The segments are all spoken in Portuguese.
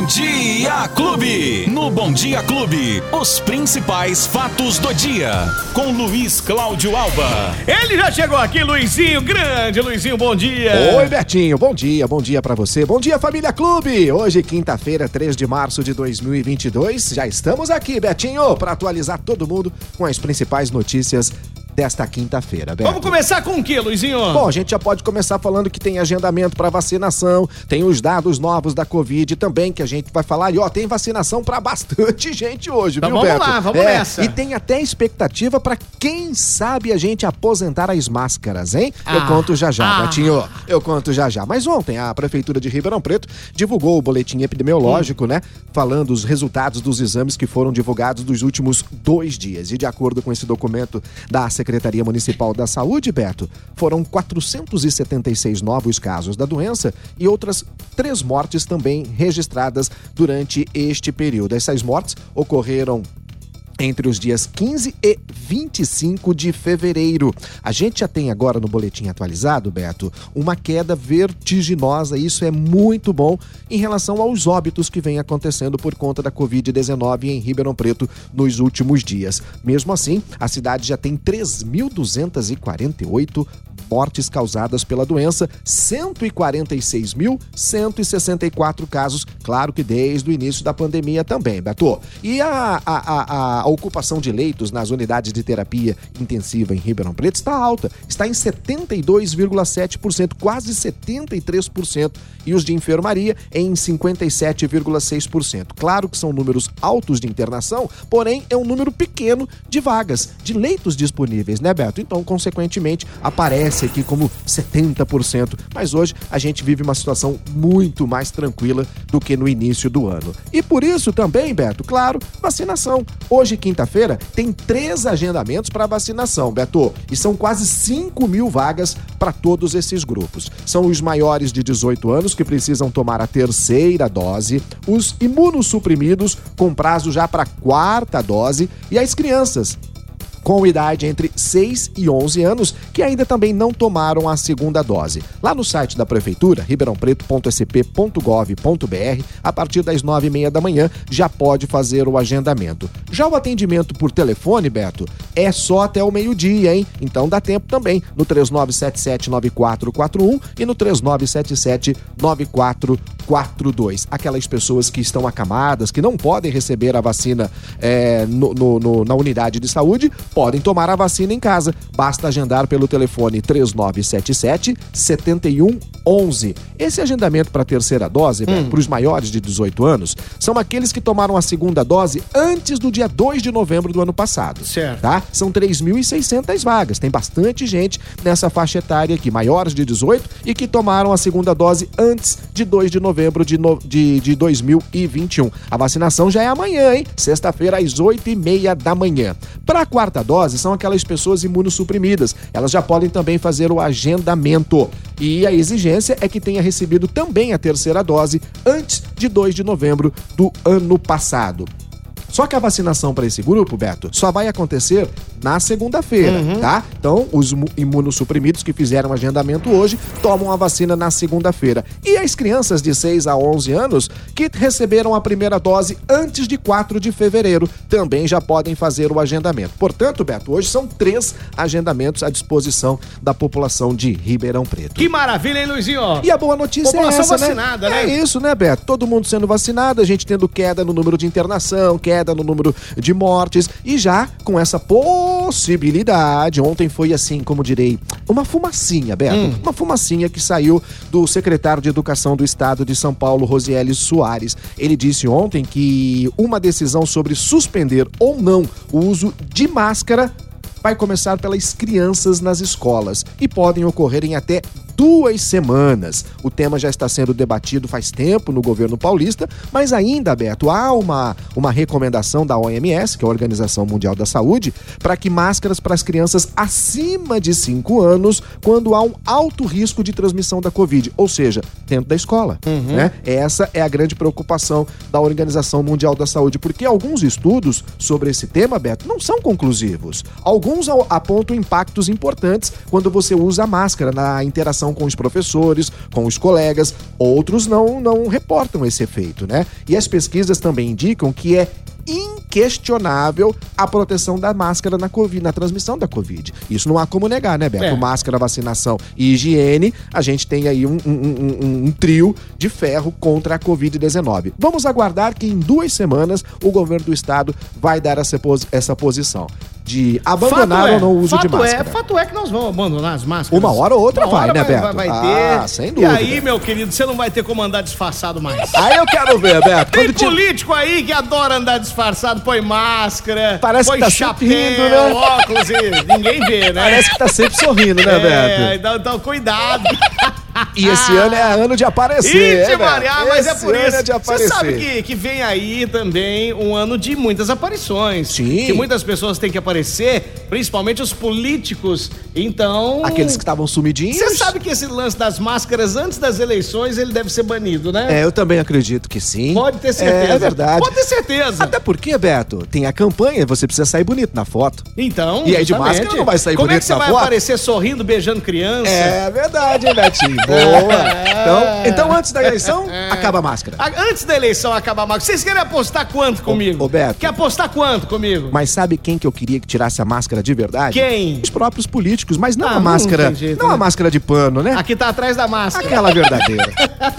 Bom Dia Clube. No Bom Dia Clube, os principais fatos do dia. Com Luiz Cláudio Alba. Ele já chegou aqui, Luizinho, grande Luizinho, bom dia. Oi, Betinho, bom dia, bom dia para você. Bom dia, família Clube. Hoje, quinta-feira, 3 de março de 2022. Já estamos aqui, Betinho, para atualizar todo mundo com as principais notícias desta quinta-feira. Vamos começar com o que, Luizinho? Bom, a gente já pode começar falando que tem agendamento para vacinação, tem os dados novos da Covid também que a gente vai falar. E ó, tem vacinação para bastante gente hoje, então, viu, vamos Beto? lá, vamos é, nessa. E tem até expectativa para quem sabe a gente aposentar as máscaras, hein? Ah, Eu conto já já, ah. Betinho. Eu conto já já. Mas ontem a prefeitura de Ribeirão Preto divulgou o boletim epidemiológico, né? Falando os resultados dos exames que foram divulgados dos últimos dois dias. E de acordo com esse documento da Secretaria Municipal da Saúde, Beto, foram 476 novos casos da doença e outras três mortes também registradas durante este período. Essas mortes ocorreram entre os dias 15 e 25 de fevereiro. A gente já tem agora no boletim atualizado, Beto, uma queda vertiginosa. Isso é muito bom em relação aos óbitos que vem acontecendo por conta da Covid-19 em Ribeirão Preto nos últimos dias. Mesmo assim, a cidade já tem 3.248 mortes causadas pela doença, 146.164 casos, claro que desde o início da pandemia também, Beto. E a, a, a, a ocupação de leitos nas unidades de terapia intensiva em Ribeirão Preto está alta, está em 72,7%, quase 73%, e os de enfermaria em 57,6%. Claro que são números altos de internação, porém é um número pequeno de vagas, de leitos disponíveis, né, Beto? Então, consequentemente, aparece aqui como 70%, mas hoje a gente vive uma situação muito mais tranquila do que no início do ano. E por isso também, Beto, claro, vacinação. Hoje, quinta-feira, tem três agendamentos para vacinação, Beto, e são quase 5 mil vagas para todos esses grupos. São os maiores de 18 anos que precisam tomar a terceira dose, os imunossuprimidos com prazo já para a quarta dose e as crianças com idade entre 6 e 11 anos que ainda também não tomaram a segunda dose. Lá no site da Prefeitura, ribeirãopreto.sp.gov.br, a partir das 9 e meia da manhã, já pode fazer o agendamento. Já o atendimento por telefone, Beto, é só até o meio-dia, hein? Então dá tempo também no 3977-9441 e no 3977-9442. Aquelas pessoas que estão acamadas, que não podem receber a vacina é, no, no, no, na unidade de saúde, podem tomar a vacina em casa. Basta agendar pelo telefone 3977 7111. Esse agendamento para a terceira dose, hum. para os maiores de 18 anos, são aqueles que tomaram a segunda dose antes do dia 2 de novembro do ano passado. Certo. Tá? São 3.600 vagas. Tem bastante gente nessa faixa etária aqui, maiores de 18 e que tomaram a segunda dose antes de 2 de novembro de, no, de, de 2021. A vacinação já é amanhã, hein? Sexta-feira, às 8 e meia da manhã. Para a quarta dose, são aquelas pessoas imunossuprimidas. Elas já podem também fazer o agendamento. E a exigência é que tenha recebido também a terceira dose antes de 2 de novembro do ano passado. Só que a vacinação para esse grupo, Beto, só vai acontecer na segunda-feira, uhum. tá? Então, os imunossuprimidos que fizeram agendamento hoje tomam a vacina na segunda-feira. E as crianças de 6 a 11 anos que receberam a primeira dose antes de 4 de fevereiro também já podem fazer o agendamento. Portanto, Beto, hoje são três agendamentos à disposição da população de Ribeirão Preto. Que maravilha, hein, Luizinho? E a boa notícia população é essa, vacinada, né? né? É isso, né, Beto? Todo mundo sendo vacinado, a gente tendo queda no número de internação, queda no número de mortes e já com essa possibilidade, ontem foi assim, como direi, uma fumacinha, Beto, hum. uma fumacinha que saiu do secretário de Educação do Estado de São Paulo, Rosieli Soares. Ele disse ontem que uma decisão sobre suspender ou não o uso de máscara vai começar pelas crianças nas escolas e podem ocorrer em até duas semanas. O tema já está sendo debatido faz tempo no governo paulista, mas ainda, Beto, há uma, uma recomendação da OMS, que é a Organização Mundial da Saúde, para que máscaras para as crianças acima de 5 anos, quando há um alto risco de transmissão da Covid, ou seja, dentro da escola. Uhum. Né? Essa é a grande preocupação da Organização Mundial da Saúde, porque alguns estudos sobre esse tema, Beto, não são conclusivos. Alguns apontam impactos importantes quando você usa a máscara na interação interação com os professores, com os colegas. Outros não, não reportam esse efeito, né? E as pesquisas também indicam que é inquestionável a proteção da máscara na COVID, na transmissão da Covid. Isso não há como negar, né, Beto? É. Máscara, vacinação e higiene, a gente tem aí um, um, um, um trio de ferro contra a Covid-19. Vamos aguardar que em duas semanas o governo do estado vai dar essa, essa posição de abandonar é, ou não o uso de é, máscara. É, fato é que nós vamos abandonar as máscaras. Uma hora ou outra Uma vai, hora né, Beto? Vai, vai ah, ter. sem dúvida. E aí, meu querido, você não vai ter como andar disfarçado mais. Aí eu quero ver, Beto. Tem político te... aí que adora andar disfarçado, põe máscara, Parece põe que tá chapéu, rindo, né? óculos e ninguém vê, né? Parece que tá sempre sorrindo, né, é, Beto? É, então, então cuidado. E esse ano é ano de aparecer. Ixi, Maria, mas é por isso. É de aparecer. Você sabe que, que vem aí também um ano de muitas aparições. Sim. Que muitas pessoas têm que aparecer, principalmente os políticos. Então. Aqueles que estavam sumidinhos. Você sabe que esse lance das máscaras antes das eleições ele deve ser banido, né? É, eu também acredito que sim. Pode ter certeza. É, é verdade. Pode ter certeza. Até porque, Beto, tem a campanha, você precisa sair bonito na foto. Então. E aí de máscara não vai sair Como bonito é que você vai aparecer sorrindo, beijando criança? É verdade, hein, Betinho? Boa. Então, então antes da eleição, acaba a máscara. Antes da eleição acaba a máscara. Vocês querem apostar quanto comigo? Ô, Beto. Quer apostar quanto comigo? Mas sabe quem que eu queria que tirasse a máscara de verdade? Quem? Os próprios políticos, mas não ah, a máscara. Não, jeito, não né? a máscara de pano, né? Aqui tá atrás da máscara. Aquela verdadeira.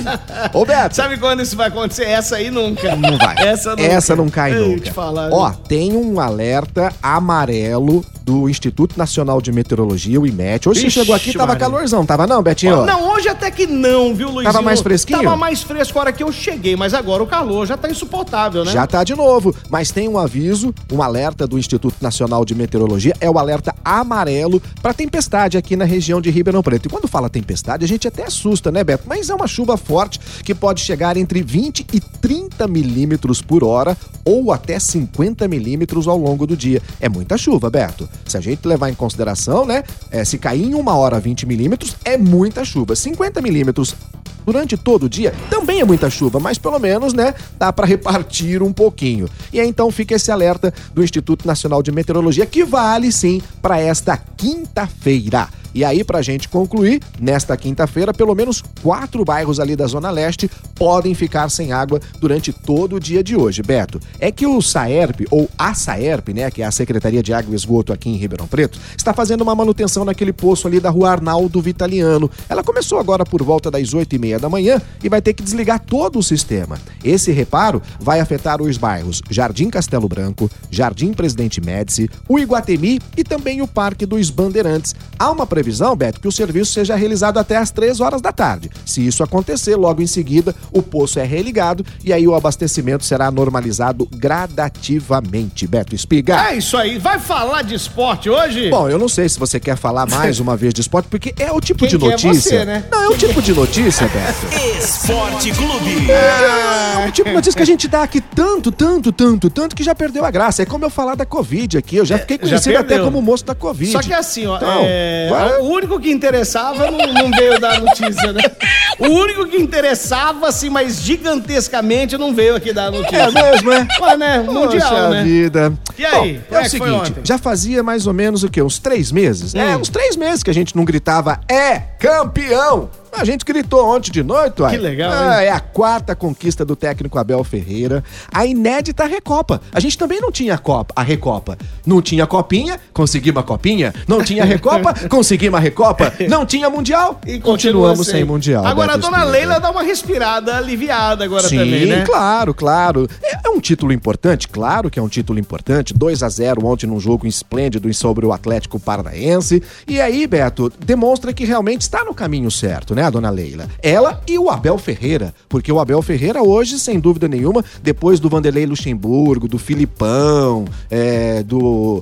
Ô, Beto. Sabe quando isso vai acontecer? Essa aí nunca. Não vai. Essa, nunca. Essa não cai eu nunca. Te falar, Ó, tem um alerta amarelo do Instituto Nacional de Meteorologia, o IMET. Hoje você chegou aqui, tava Maria. calorzão, tava não, Betinho? Não, hoje até que não, viu, Luiz? Tava mais fresquinho? Tava mais fresco a hora que eu cheguei, mas agora o calor já tá insuportável, né? Já tá de novo, mas tem um aviso, um alerta do Instituto Nacional de Meteorologia, é o alerta amarelo para tempestade aqui na região de Ribeirão Preto. E quando fala tempestade, a gente até assusta, né, Beto? Mas é uma chuva forte que pode chegar entre 20 e 30 milímetros por hora ou até 50 milímetros ao longo do dia. É muita chuva, Beto. Se a gente levar em consideração, né, é, se cair em uma hora 20 milímetros, é muita chuva. 50 milímetros durante todo o dia também é muita chuva, mas pelo menos, né, dá para repartir um pouquinho. E aí, então fica esse alerta do Instituto Nacional de Meteorologia que vale sim para esta quinta-feira. E aí, pra gente concluir, nesta quinta-feira, pelo menos quatro bairros ali da Zona Leste podem ficar sem água durante todo o dia de hoje, Beto. É que o SAERP, ou a SAERP, né, que é a Secretaria de Água e Esgoto aqui em Ribeirão Preto, está fazendo uma manutenção naquele poço ali da rua Arnaldo Vitaliano. Ela começou agora por volta das oito e meia da manhã e vai ter que desligar todo o sistema. Esse reparo vai afetar os bairros Jardim Castelo Branco, Jardim Presidente Médici, o Iguatemi e também o Parque dos Bandeirantes. Há uma previsão, Beto, que o serviço seja realizado até às 3 horas da tarde. Se isso acontecer, logo em seguida, o poço é religado e aí o abastecimento será normalizado gradativamente. Beto Espiga. É isso aí. Vai falar de esporte hoje? Bom, eu não sei se você quer falar mais uma vez de esporte, porque é o tipo Quem de notícia. Você, né? Não, é o tipo de notícia, Beto. Esporte Clube. É, é o tipo de notícia que a gente dá aqui tanto, tanto, tanto, tanto que já perdeu a graça. É como eu falar da Covid aqui. Eu já fiquei conhecido já até como moço da Covid. Só que assim, ó. Então, é... O único que interessava não, não veio dar notícia, né? O único que interessava, assim, mas gigantescamente não veio aqui dar notícia. É mesmo, é? Mas, né? Mundial, Poxa né? vida. E aí? Bom, é, é o seguinte, já fazia mais ou menos o quê? Uns três meses? Hum. É, uns três meses que a gente não gritava é campeão. A gente gritou ontem de noite, uai. Que legal, ah, É a quarta conquista do técnico Abel Ferreira. A inédita Recopa. A gente também não tinha a Copa, a Recopa. Não tinha Copinha, conseguimos a Copinha. Não tinha Recopa, conseguimos a Recopa. Não tinha Mundial, e continuamos sem. sem Mundial. Agora a dona Leila dá uma respirada aliviada agora Sim, também, né? claro, claro. É, é um título importante, claro que é um título importante. 2 a 0 ontem num jogo esplêndido sobre o Atlético Paranaense. E aí, Beto, demonstra que realmente está no caminho certo, né? a dona Leila? Ela e o Abel Ferreira, porque o Abel Ferreira hoje, sem dúvida nenhuma, depois do Vanderlei Luxemburgo, do Filipão, é, do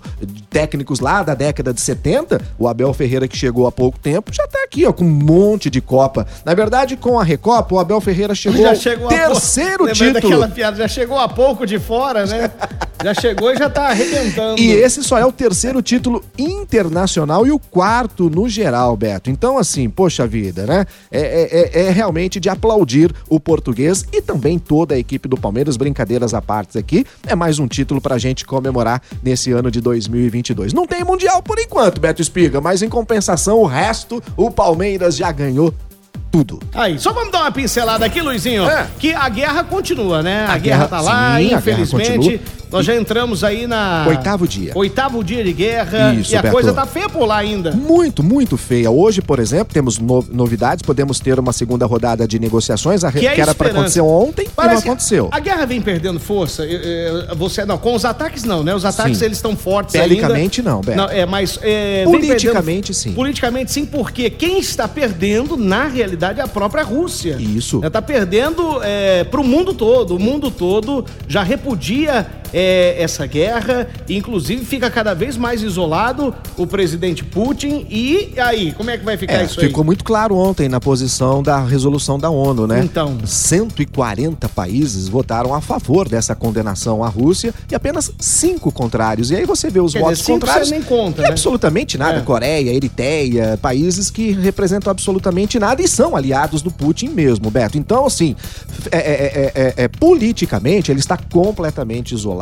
técnicos lá da década de 70, o Abel Ferreira que chegou há pouco tempo, já tá aqui, ó, com um monte de Copa. Na verdade, com a Recopa, o Abel Ferreira chegou, já chegou terceiro título. daquela piada, já chegou a pouco de fora, né? Já chegou e já tá arrebentando. E esse só é o terceiro título internacional e o quarto no geral, Beto. Então, assim, poxa vida, né? É, é, é, é realmente de aplaudir o português e também toda a equipe do Palmeiras. Brincadeiras à parte aqui. É mais um título pra gente comemorar nesse ano de 2022. Não tem Mundial por enquanto, Beto Espiga, mas em compensação, o resto, o Palmeiras já ganhou tudo. Aí, só vamos dar uma pincelada aqui, Luizinho, é. que a guerra continua, né? A, A guerra, guerra- tá lá, sim, infelizmente. Nós já entramos aí na. Oitavo dia. Oitavo dia de guerra. Isso, e a Beto. coisa tá feia por lá ainda. Muito, muito feia. Hoje, por exemplo, temos no- novidades. Podemos ter uma segunda rodada de negociações, a Que é que era para acontecer ontem e Parece não que aconteceu. A guerra vem perdendo força. Você não, com os ataques não, né? Os ataques Sim. eles estão fortes Belicamente, ainda. não, Beto. Não, é, mas vem Politicamente, perdendo- sim. Politicamente sim, porque quem está perdendo na realidade é a própria Rússia. Isso. Está perdendo é, para o mundo todo. O mundo todo já repudia é, essa guerra, e, inclusive fica cada vez mais isolado o presidente Putin. E aí, como é que vai ficar É, isso aí? ficou muito claro ontem na posição da resolução da ONU, né? Então. 140 países votaram a favor dessa condenação à Rússia e apenas cinco contrários. E aí você vê os Quer votos dizer, contrários. você nem conta, e né? absolutamente nada. É. Coreia, Eritreia, países que representam absolutamente nada e são aliados do Putin mesmo, Beto. Então, assim, é, é, é, é, é, politicamente ele está completamente isolado.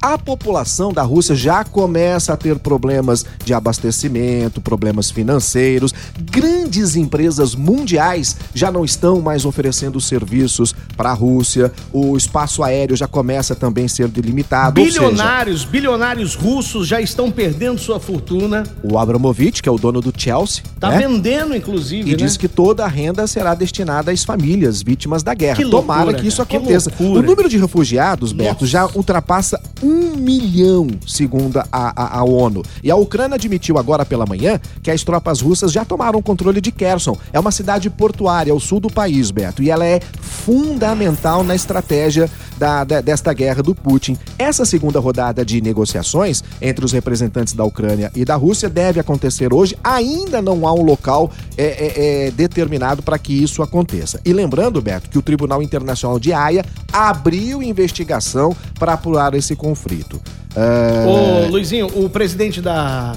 A população da Rússia já começa a ter problemas de abastecimento, problemas financeiros. Grandes empresas mundiais já não estão mais oferecendo serviços para a Rússia. O espaço aéreo já começa também a ser delimitado. ou seja, Bilionários, bilionários russos já estão perdendo sua fortuna. o Abramovich, que é o dono do Chelsea, Tá né? vendendo, inclusive, E né? diz que toda a renda será destinada às famílias vítimas da guerra. Que loucura, Tomara que isso que aconteça. loucura. O número de refugiados, Beto, Nossa. já ultrapassa um milhão, segundo a, a- a ONU. E a Ucrânia admitiu agora pela manhã que as tropas russas já tomaram controle de Kherson. É uma cidade portuária ao sul do país, Beto, e ela é fundamental na estratégia da- da- desta guerra do Putin. Essa segunda rodada de negociações entre os representantes da Ucrânia e da Rússia deve acontecer hoje. Ainda não há um local é, é, é, determinado para que isso aconteça. E lembrando, Beto, que o Tribunal Internacional de Haia abriu investigação para apurar esse conflito. É, Ô, Luizinho, o presidente da,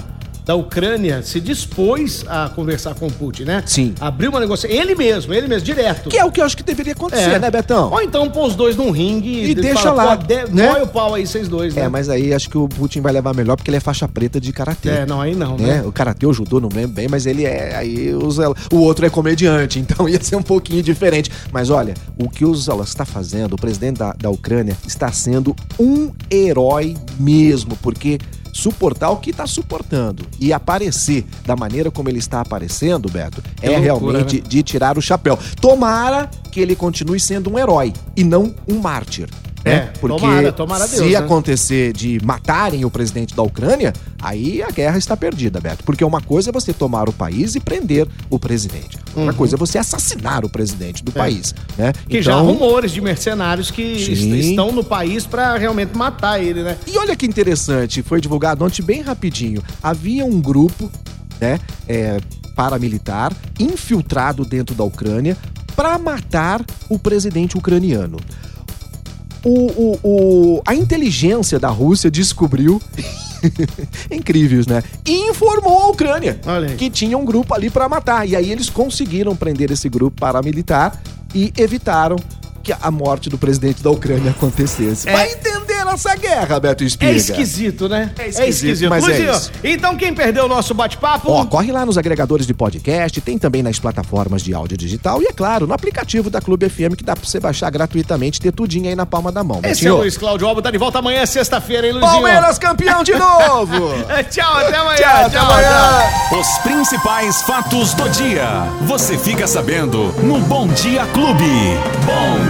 da Ucrânia se dispôs a conversar com o Putin, né? Sim. Abriu uma negociação. Ele mesmo, ele mesmo, direto. Que é o que eu acho que deveria acontecer, né, Betão? Ou então pôr os dois num ringue E deixa fala, lá, de, né? Põe o pau aí, vocês dois, né? É, mas aí acho que o Putin vai levar melhor porque ele é faixa preta de karatê. É, não, aí não, né? né? O karatê, o judô, não lembro bem, mas ele é. Aí o, Zé- o outro é comediante, então ia ser um pouquinho diferente. Mas olha, o que o Zala está fazendo, o presidente da, da Ucrânia, está sendo um herói mesmo, porque suportar o que está suportando e aparecer da maneira como ele está aparecendo, Beto, Que é loucura, realmente né? de tirar o chapéu. Tomara que ele continue sendo um herói e não um mártir. É, né? Porque tomara, tomara se Deus, né? acontecer de matarem o presidente da Ucrânia, aí a guerra está perdida, Beto. Porque uma coisa é você tomar o país e prender o presidente. Outra coisa é você assassinar o presidente do país, né? Uhum. Que já há Então- rumores de mercenários que Sim. estão no país pra realmente matar ele, né? E olha que interessante, foi divulgado ontem bem rapidinho. Havia um grupo, né, é, paramilitar infiltrado dentro da Ucrânia para matar o presidente ucraniano. O, o- o- a inteligência da Rússia descobriu. Incríveis, né? E informou a Ucrânia que tinha um grupo ali para matar. E aí eles conseguiram prender esse grupo paramilitar e evitaram que a morte do presidente da Ucrânia acontecesse. É- Vai entender essa guerra, Beto Espiga. É esquisito, né? É esquisito, mas é isso. então quem perdeu o nosso bate-papo... Ó, corre lá nos agregadores de podcast, tem também nas plataformas de áudio digital e, é claro, no aplicativo da Clube FM que dá pra você baixar gratuitamente, ter tudinho aí na palma da mão. Esse é Betinho. o Luiz Cláudio Alba, tá de volta amanhã, sexta-feira, hein, Luizinho? Palmeiras campeão de novo! É, Tchau, até amanhã. Tchau, até amanhã! Os principais fatos do dia. Você fica sabendo no Bom Dia Clube. Bom